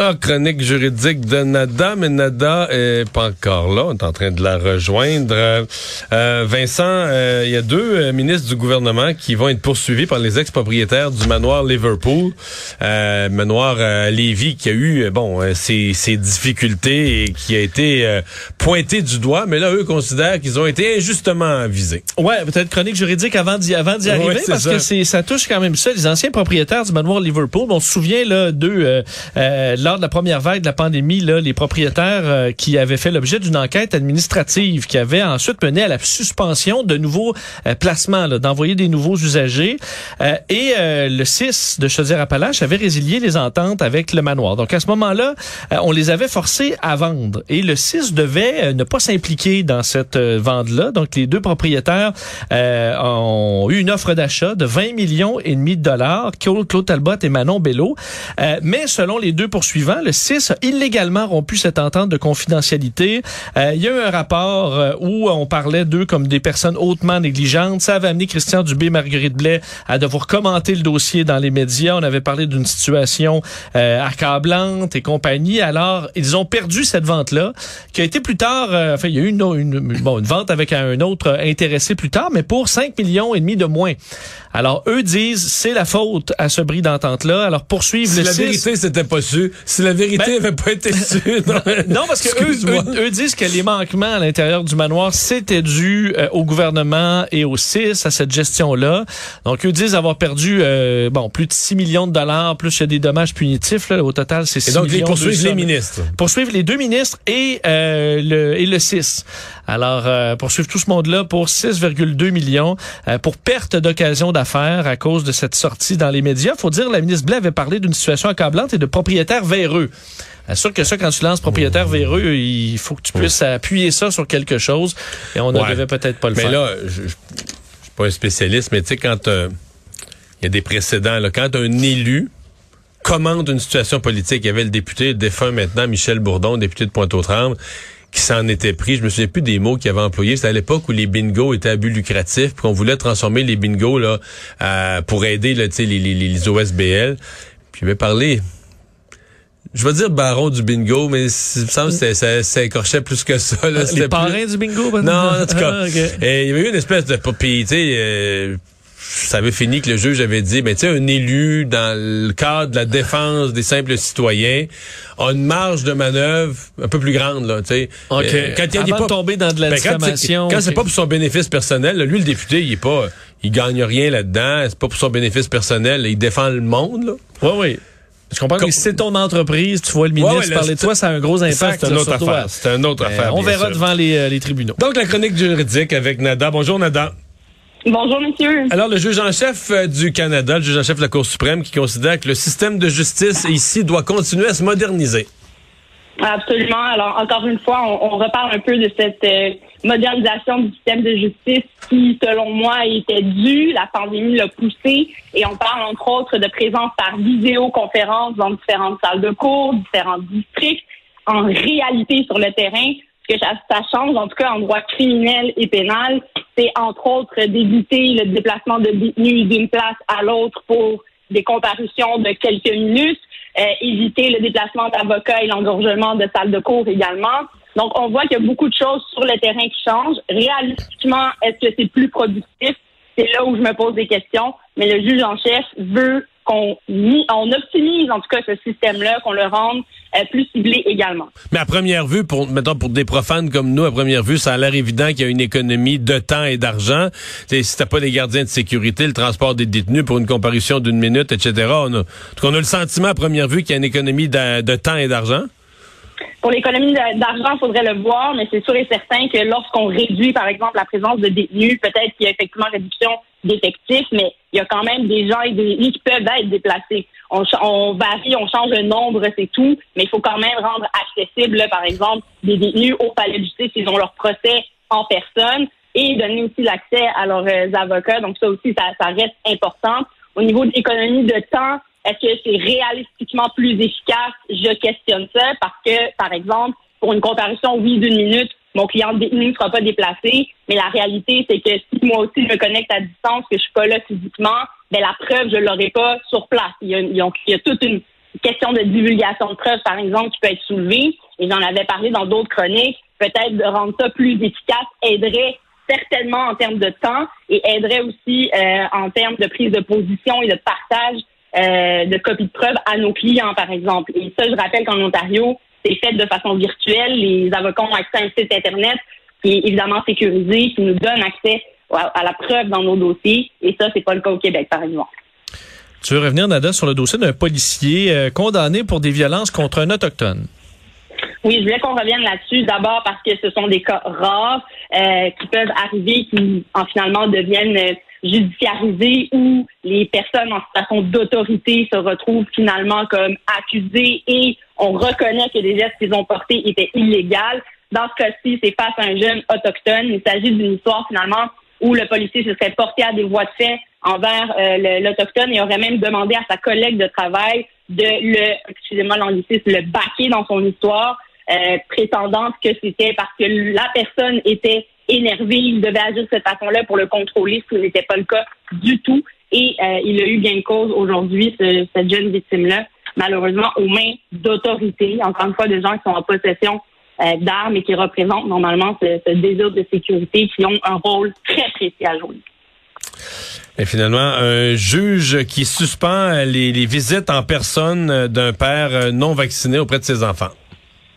Alors, chronique juridique de Nada, mais Nada est pas encore là. On est en train de la rejoindre. Euh, Vincent, euh, il y a deux euh, ministres du gouvernement qui vont être poursuivis par les ex-propriétaires du manoir Liverpool, euh, manoir Lévis, qui a eu bon ses, ses, difficultés et qui a été pointé du doigt. Mais là, eux considèrent qu'ils ont été injustement visés. Ouais, peut-être chronique juridique avant d'y avant d'y arriver, parce ça. que c'est ça touche quand même ça. Les anciens propriétaires du manoir Liverpool, on se souvient là d'eux lors de la première vague de la pandémie, là, les propriétaires euh, qui avaient fait l'objet d'une enquête administrative qui avait ensuite mené à la suspension de nouveaux euh, placements, d'envoyer des nouveaux usagers. Euh, et le 6 de Chaudière-Appalaches avait résilié les ententes avec le manoir. Donc à ce moment-là, on les avait forcés à vendre. Et le 6 devait ne pas s'impliquer dans cette vente-là. Donc les deux propriétaires ont eu une offre d'achat de 20 millions et demi de dollars, Claude Talbot et Manon Bello. mais selon les deux poursuivants, le 6 a illégalement rompu cette entente de confidentialité. Euh, il y a eu un rapport euh, où on parlait d'eux comme des personnes hautement négligentes. Ça avait amené Christian Dubé, Marguerite Blais à devoir commenter le dossier dans les médias. On avait parlé d'une situation euh, accablante et compagnie. Alors, ils ont perdu cette vente-là, qui a été plus tard, enfin, il y a eu une, une, bon, une vente avec un autre intéressé plus tard, mais pour 5 millions et demi de moins. Alors, eux disent, c'est la faute à ce bris d'entente-là. Alors, poursuivre si le la vérité, c'était pas su. Si la vérité ben, pas été su. Non, parce que eux, disent que les manquements à l'intérieur du manoir, c'était dû euh, au gouvernement et au CIS, à cette gestion-là. Donc, eux disent avoir perdu, euh, bon, plus de 6 millions de dollars, plus il y a des dommages punitifs. Là, au total, c'est 6 et donc, millions. ils poursuivent les ministres. Poursuivre les deux ministres et, euh, le, et le CIS. Alors, euh, poursuivre tout ce monde-là pour 6,2 millions pour perte d'occasion d'affaires à cause de cette sortie dans les médias. Faut dire, la ministre Blais avait parlé d'une situation accablante et de propriétaires véreux. Sûr que ça, quand tu lances propriétaire véreux, il faut que tu puisses appuyer ça sur quelque chose. Et on ne devait peut-être pas le mais faire. Mais là, je, ne suis pas un spécialiste, mais tu sais, quand il y a des précédents, là, quand un élu commande une situation politique, il y avait le député défunt maintenant, Michel Bourdon, député de Pointe-aux-Trembles, qui s'en était pris. Je me souviens plus des mots qu'il avait employés. C'était à l'époque où les bingos étaient à but lucratif, puis qu'on voulait transformer les bingos là pour aider là, les, les, les OSBL. Puis il avait parlé je vais dire baron du bingo, mais il me semble que ça, ça écorchait plus que ça. Là. Les parrains du bingo? Non, en tout cas. Ah, et il y avait eu une espèce de... Puis, tu sais, euh, ça avait fini que le juge avait dit, ben, tu sais, un élu, dans le cadre de la défense des simples citoyens, a une marge de manœuvre un peu plus grande, là, tu sais. Euh, quand il n'est pas tombé dans de la ben, diffamation. Quand c'est pas pour son bénéfice personnel, lui, le député, il est pas... Il gagne rien là-dedans. C'est pas pour son bénéfice personnel. Il défend le monde, là. Oui, oui. Je comprends que si c'est ton entreprise, tu vois le ministre ouais, parler de toi, ça a un gros impact. C'est une autre affaire. C'est une autre affaire. On verra devant les, euh, les, tribunaux. Donc, la chronique juridique avec Nada. Bonjour, Nada. Bonjour, monsieur. Alors, le juge en chef euh, du Canada, le juge en chef de la Cour suprême, qui considère que le système de justice ici doit continuer à se moderniser. Absolument. Alors, encore une fois, on, reparle un peu de cette euh, modernisation du système de justice qui, selon moi, était due. La pandémie l'a poussé. Et on parle, entre autres, de présence par vidéoconférence dans différentes salles de cours, différents districts. En réalité, sur le terrain, que ça, change, en tout cas en droit criminel et pénal, c'est entre autres d'éviter le déplacement de détenus d'une place à l'autre pour des comparutions de quelques minutes euh, éviter le déplacement d'avocats et l'engorgement de salles de cours également. Donc, on voit qu'il y a beaucoup de choses sur le terrain qui changent. Réalistiquement, est-ce que c'est plus productif? C'est là où je me pose des questions. Mais le juge en chef veut qu'on on optimise en tout cas ce système-là, qu'on le rende plus ciblés également. Mais à première vue, pour mettons pour des profanes comme nous, à première vue, ça a l'air évident qu'il y a une économie de temps et d'argent. Si t'as pas des gardiens de sécurité, le transport des détenus pour une comparution d'une minute, etc. On a, on a le sentiment à première vue qu'il y a une économie de temps et d'argent. Pour l'économie d'argent, il faudrait le voir, mais c'est sûr et certain que lorsqu'on réduit, par exemple, la présence de détenus, peut-être qu'il y a effectivement réduction d'effectifs, mais il y a quand même des gens et des détenus qui peuvent être déplacés. On, on varie, on change le nombre, c'est tout, mais il faut quand même rendre accessible, par exemple, des détenus au palais de justice s'ils ont leur procès en personne et donner aussi l'accès à leurs euh, avocats. Donc ça aussi, ça, ça reste important. Au niveau de l'économie de temps, est-ce que c'est réalistiquement plus efficace? Je questionne ça parce que, par exemple, pour une comparution, oui, d'une minute, mon client détenu ne sera pas déplacé, mais la réalité, c'est que si moi aussi je me connecte à distance, que je suis pas là physiquement, ben la preuve, je l'aurai pas sur place. Il y, a, il y a toute une question de divulgation de preuves, par exemple, qui peut être soulevée, et j'en avais parlé dans d'autres chroniques, peut-être de rendre ça plus efficace aiderait certainement en termes de temps et aiderait aussi euh, en termes de prise de position et de partage euh, de copies de preuves à nos clients, par exemple. Et ça, je rappelle qu'en Ontario, c'est fait de façon virtuelle. Les avocats ont accès à un site Internet qui est évidemment sécurisé, qui nous donne accès à la preuve dans nos dossiers. Et ça, c'est pas le cas au Québec, par exemple. Tu veux revenir, Nada, sur le dossier d'un policier euh, condamné pour des violences contre un autochtone? Oui, je voulais qu'on revienne là-dessus. D'abord parce que ce sont des cas rares euh, qui peuvent arriver, qui en finalement deviennent judiciarisés ou les personnes en situation d'autorité se retrouvent finalement comme accusées et on reconnaît que les gestes qu'ils ont portés étaient illégaux. Dans ce cas-ci, c'est face à un jeune autochtone. Il s'agit d'une histoire finalement où le policier se serait porté à des voies de fait envers euh, l'Autochtone et aurait même demandé à sa collègue de travail de le, excusez-moi l'anglicisme, le baquer dans son histoire, euh, prétendant que c'était parce que la personne était énervée, il devait agir de cette façon-là pour le contrôler, ce qui n'était pas le cas du tout. Et euh, il a eu bien cause aujourd'hui, cette jeune victime-là, malheureusement aux mains d'autorités, encore une fois, de gens qui sont en possession euh, d'armes et qui représentent normalement ce, ce, désir de sécurité, qui ont un rôle très précis à jouer. Et finalement, un juge qui suspend les, les visites en personne d'un père non vacciné auprès de ses enfants.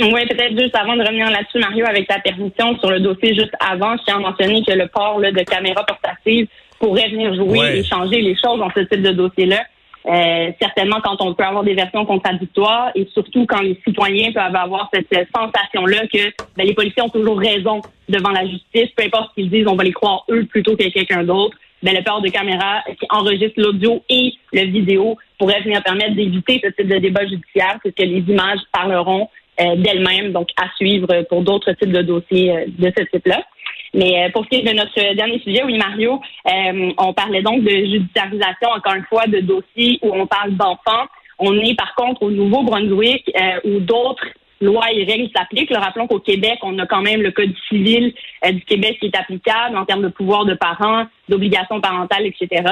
Oui, peut-être juste avant de revenir là-dessus, Mario, avec ta permission sur le dossier juste avant, je tiens à mentionner que le port là, de caméras portatives pourrait venir jouer et changer les choses dans ce type de dossier-là. Euh, certainement quand on peut avoir des versions contradictoires et surtout quand les citoyens peuvent avoir cette sensation-là que ben, les policiers ont toujours raison devant la justice, peu importe ce qu'ils disent, on va les croire eux plutôt que quelqu'un d'autre. Ben, le port de caméra qui enregistre l'audio et le vidéo pourrait venir permettre d'éviter ce type de débat judiciaire, puisque les images parleront d'elle-même, donc à suivre pour d'autres types de dossiers euh, de ce type-là. Mais euh, pour ce qui est de notre dernier sujet, oui, Mario, on parlait donc de judiciarisation, encore une fois, de dossiers où on parle d'enfants. On est par contre au Nouveau-Brunswick où d'autres lois et règles s'appliquent. Rappelons qu'au Québec, on a quand même le Code civil du Québec qui est applicable en termes de pouvoir de parents, d'obligations parentales, etc.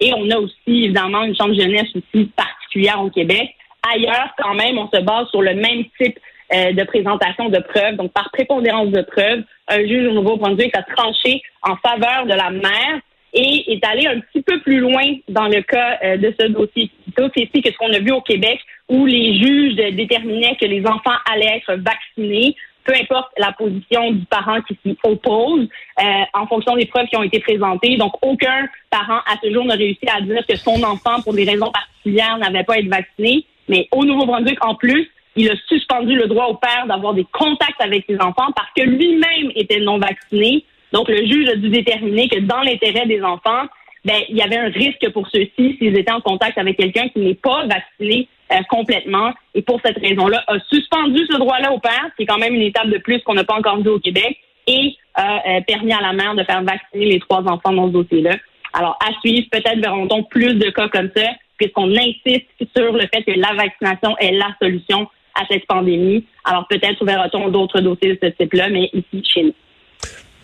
Et on a aussi, évidemment, une chambre jeunesse aussi particulière au Québec. Ailleurs, quand même, on se base sur le même type euh, de présentation de preuves. Donc, par prépondérance de preuves, un juge au Nouveau-Brunswick a tranché en faveur de la mère et est allé un petit peu plus loin dans le cas euh, de ce dossier. C'est que ce qu'on a vu au Québec, où les juges déterminaient que les enfants allaient être vaccinés, peu importe la position du parent qui s'y oppose, euh, en fonction des preuves qui ont été présentées. Donc, aucun parent à ce jour n'a réussi à dire que son enfant, pour des raisons particulières, n'avait pas été vacciné. Mais au Nouveau-Brunswick, en plus, il a suspendu le droit au père d'avoir des contacts avec ses enfants parce que lui-même était non vacciné. Donc, le juge a dû déterminer que dans l'intérêt des enfants, ben, il y avait un risque pour ceux-ci s'ils étaient en contact avec quelqu'un qui n'est pas vacciné euh, complètement. Et pour cette raison-là, a suspendu ce droit-là au père, qui est quand même une étape de plus qu'on n'a pas encore vu au Québec, et a euh, permis à la mère de faire vacciner les trois enfants dans ce dossier-là. Alors, à suivre, peut-être verrons-on plus de cas comme ça, puisqu'on insiste sur le fait que la vaccination est la solution à cette pandémie. Alors peut-être verra-t-on d'autres dossiers de ce type-là, mais ici, chez nous.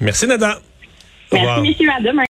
Merci, Nada. Merci, messieurs. À demain.